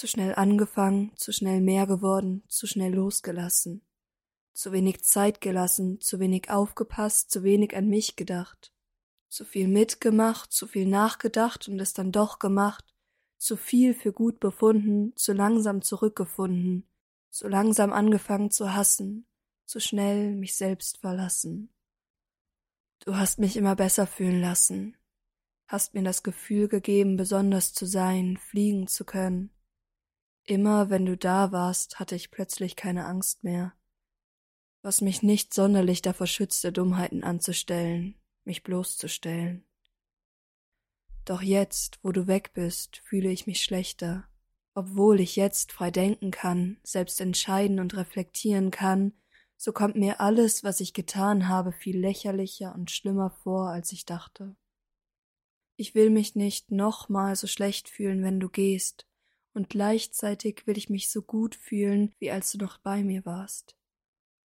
Zu schnell angefangen, zu schnell mehr geworden, zu schnell losgelassen. Zu wenig Zeit gelassen, zu wenig aufgepasst, zu wenig an mich gedacht. Zu viel mitgemacht, zu viel nachgedacht und es dann doch gemacht, zu viel für gut befunden, zu langsam zurückgefunden, zu langsam angefangen zu hassen, zu schnell mich selbst verlassen. Du hast mich immer besser fühlen lassen, hast mir das Gefühl gegeben, besonders zu sein, fliegen zu können. Immer wenn du da warst, hatte ich plötzlich keine Angst mehr, was mich nicht sonderlich davor schützte, Dummheiten anzustellen, mich bloßzustellen. Doch jetzt, wo du weg bist, fühle ich mich schlechter, obwohl ich jetzt frei denken kann, selbst entscheiden und reflektieren kann, so kommt mir alles, was ich getan habe, viel lächerlicher und schlimmer vor, als ich dachte. Ich will mich nicht nochmal so schlecht fühlen, wenn du gehst, und gleichzeitig will ich mich so gut fühlen, wie als du noch bei mir warst.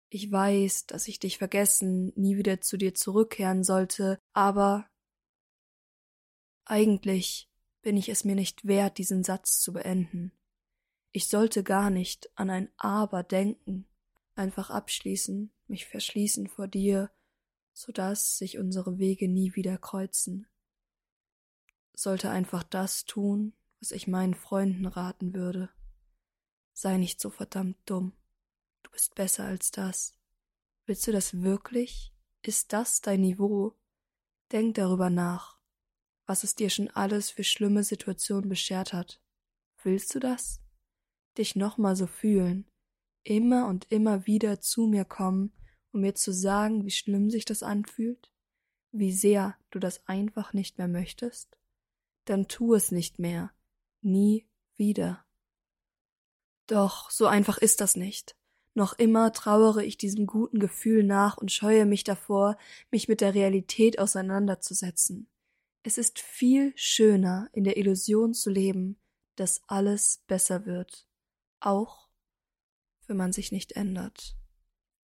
Ich weiß, dass ich dich vergessen, nie wieder zu dir zurückkehren sollte, aber eigentlich bin ich es mir nicht wert, diesen Satz zu beenden. Ich sollte gar nicht an ein Aber denken, einfach abschließen, mich verschließen vor dir, so dass sich unsere Wege nie wieder kreuzen sollte einfach das tun, was ich meinen Freunden raten würde. Sei nicht so verdammt dumm. Du bist besser als das. Willst du das wirklich? Ist das dein Niveau? Denk darüber nach, was es dir schon alles für schlimme Situationen beschert hat. Willst du das? Dich nochmal so fühlen, immer und immer wieder zu mir kommen, um mir zu sagen, wie schlimm sich das anfühlt? Wie sehr du das einfach nicht mehr möchtest? dann tu es nicht mehr, nie wieder. Doch so einfach ist das nicht. Noch immer trauere ich diesem guten Gefühl nach und scheue mich davor, mich mit der Realität auseinanderzusetzen. Es ist viel schöner, in der Illusion zu leben, dass alles besser wird, auch wenn man sich nicht ändert.